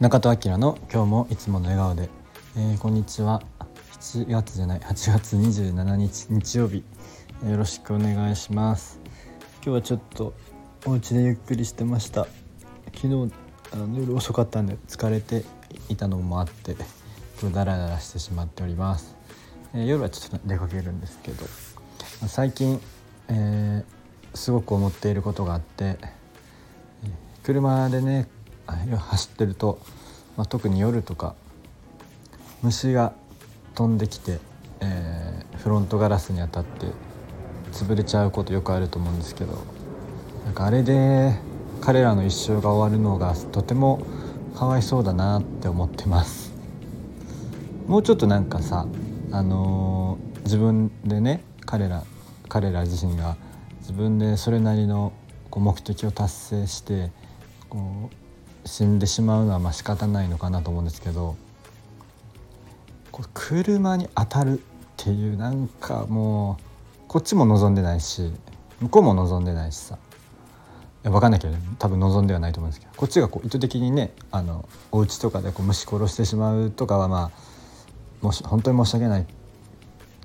中戸明の今日もいつもの笑顔で、えー、こんにちは。7月じゃない。8月27日日曜日。よろしくお願いします。今日はちょっとお家でゆっくりしてました。昨日あの夜遅かったんで疲れていたのもあって今日ダラダラしてしまっております、えー、夜はちょっと出かけるんですけど。最近、えー、すごく思っていることがあって車でね走ってると、まあ、特に夜とか虫が飛んできて、えー、フロントガラスに当たって潰れちゃうことよくあると思うんですけどなんかあれで彼らの一生が終わるのがとてもかわいそうだなって思ってます。もうちょっとなんかさあのー、自分でね彼ら彼ら自身が自分でそれなりのこう目的を達成してこう死んでしまうのはまあ仕方ないのかなと思うんですけどこう車に当たるっていうなんかもうこっちも望んでないし向こうも望んでないしさいや分かんないけど、多分望んではないと思うんですけどこっちがこう意図的にねあのお家とかでこう虫殺してしまうとかはまあもし本当に申し訳ない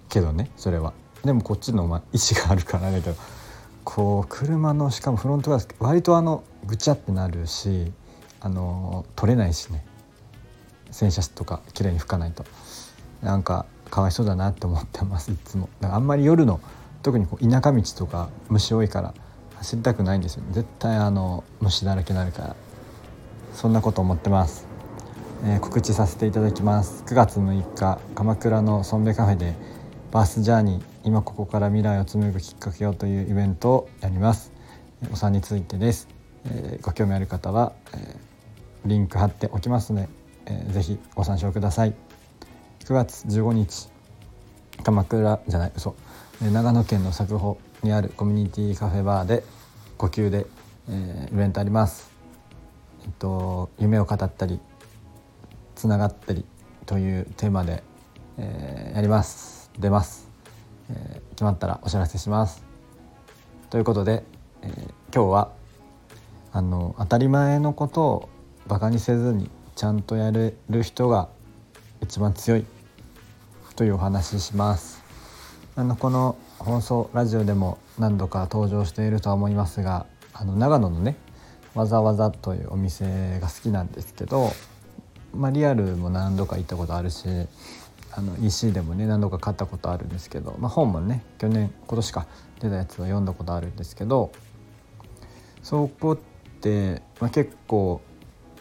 けどねそれは。でもこっちのまあ意思があるからだけどこう車のしかもフロントガラス割とあのぐちゃってなるしあの取れないしね。洗車とか綺麗に拭かないと。なんかかわいそうだなって思ってますいつも。だからあんまり夜の特にこう田舎道とか虫多いから走りたくないんですよ。ね絶対あの虫だらけになるから。そんなこと思ってます、えー、告知させていただきます。9月6日鎌倉のソンベカフェでバースジャーニー今ここから未来を紡ぐきっかけをというイベントをやります。お産についてです。えー、ご興味ある方は、えー、リンク貼っておきますので、えー、ぜひご参照ください。9月15日鎌倉じゃない嘘。長野県の佐久穂にあるコミュニティカフェバーで呼吸で、えー、イベントあります。えっと夢を語ったりつながったりというテーマで、えー、やります。出ます、えー、決まったらお知らせします。ということで、えー、今日はあの当たり前のことをバカにせずにちゃんとやれる人が一番強いというお話しします。あのこの放送ラジオでも何度か登場しているとは思いますがあの長野のねわざわざというお店が好きなんですけど、まあ、リアルも何度か行ったことあるしあの EC でもね何度か買ったことあるんですけど、まあ、本もね去年今年か出たやつを読んだことあるんですけどそこ、まあ、結構、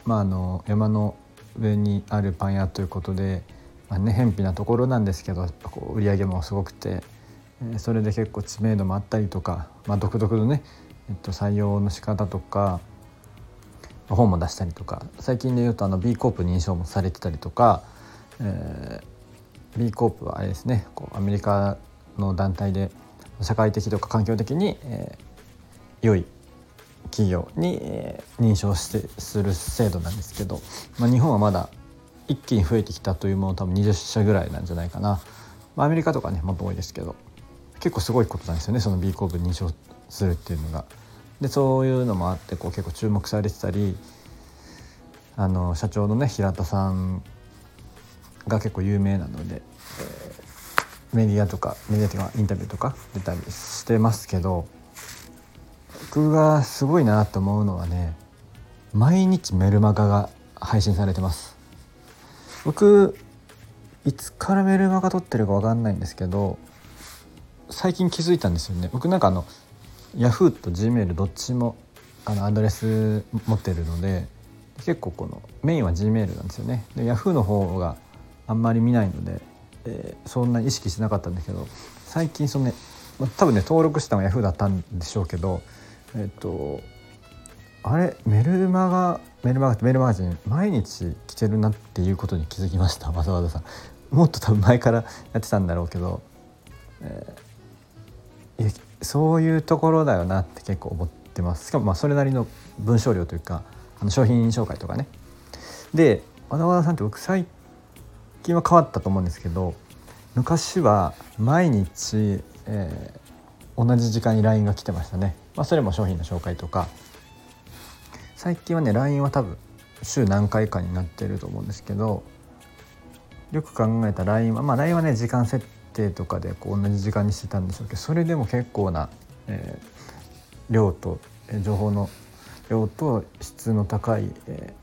まあ、あの山の上にあるパン屋ということで、まあね、偏僻なところなんですけど売り上げもすごくて、え、それで結構知名度もあったりとか、まあ、独特のね、えっと、採用の仕方とか本も出したりとか最近で言うとあの B コープ認証もされてたりとか、えー、B コープはあれですねこうアメリカの団体で社会的とか環境的に、えー、良い企業に認証してする制度なんですけど、まあ、日本はまだ一気に増えてきたというもの多分20社ぐらいなんじゃないかな、まあ、アメリカとかねもっと多いですけど結構すごいことなんですよねその B コープ認証するっていうのが。でそういうのもあってこう結構注目されてたりあの社長のね平田さんが結構有名なので、えー、メディアとかメディアとかインタビューとか出たりしてますけど僕がすごいなと思うのはね毎日メルマガが配信されてます。僕いつからメルマガ撮ってるか分かんないんですけど最近気づいたんですよね。僕なんかあの Yahoo と Gmail どっちもあのアドレス持ってるので結構このメインは Gmail なんですよね。で Yahoo の方があんまり見ないので、えー、そんな意識してなかったんだけど最近そのね多分ね登録したのは Yahoo だったんでしょうけどえっとあれメルマガメルマガメルマガジン毎日来てるなっていうことに気づきました。わざわざさん。もっと多分前からやってたんだろうけど、えー、そういうところだよなって結構思ってます。しかもまあそれなりの文章量というかあの商品紹介とかね。でわざわざさんって僕最近は変わったと思うんですけど昔は毎日、えー、同じ時間に LINE が来てましたね。まあ、それも商品の紹介とか。最近はね LINE は多分週何回かになってると思うんですけどよく考えた LINE はまあ LINE はね時間設定とかでこう同じ時間にしてたんでしょうけどそれでも結構な、えー、量と情報の量と質の高い、え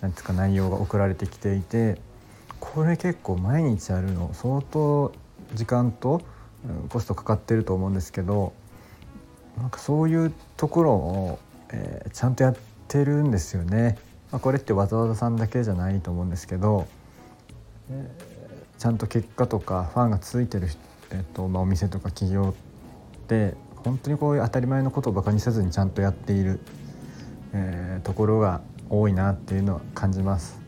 ー、なんつか内容が送られてきていてこれ結構毎日やるの相当時間とコストかかってると思うんですけどなんかそういうところを、えー、ちゃんとやってるんですよね。まあ、これってわざわざさんだけじゃないと思うんですけど、えー、ちゃんと結果とかファンがついてる、えーとまあ、お店とか企業って本当にこういう当たり前のことをバカにせずにちゃんとやっている、えー、ところが多いなっていうのは感じます。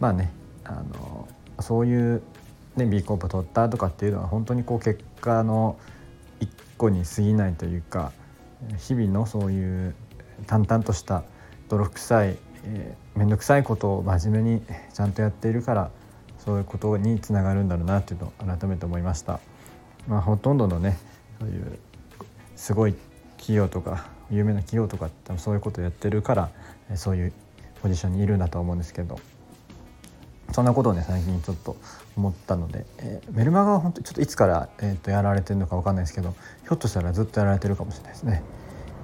まあねあのそういう、ね、B コープ取ったとかっていうのは本当にこう結果の一個に過ぎないというか日々のそういう淡々とした泥臭いえ、面倒くさいことを真面目にちゃんとやっているからそういうことにつながるんだろうなっていうのを改めて思いました。まあ、ほとんどのねそういうすごい企業とか有名な企業とかってそういうことをやってるからそういうポジションにいるんだと思うんですけどそんなことをね最近ちょっと思ったので、えー、メルマガは本当ちょっといつから、えー、とやられてるのか分かんないですけどひょっとしたらずっとやられてるかもしれないですね。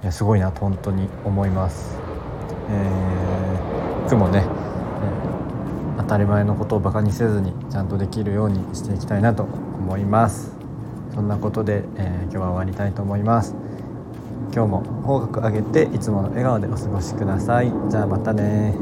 いやすごいなと本当に思います。えー、いつもね、えー、当たり前のことをバカにせずにちゃんとできるようにしていきたいなと思いますそんなことで、えー、今日は終わりたいと思います今日も方角上げていつもの笑顔でお過ごしくださいじゃあまたね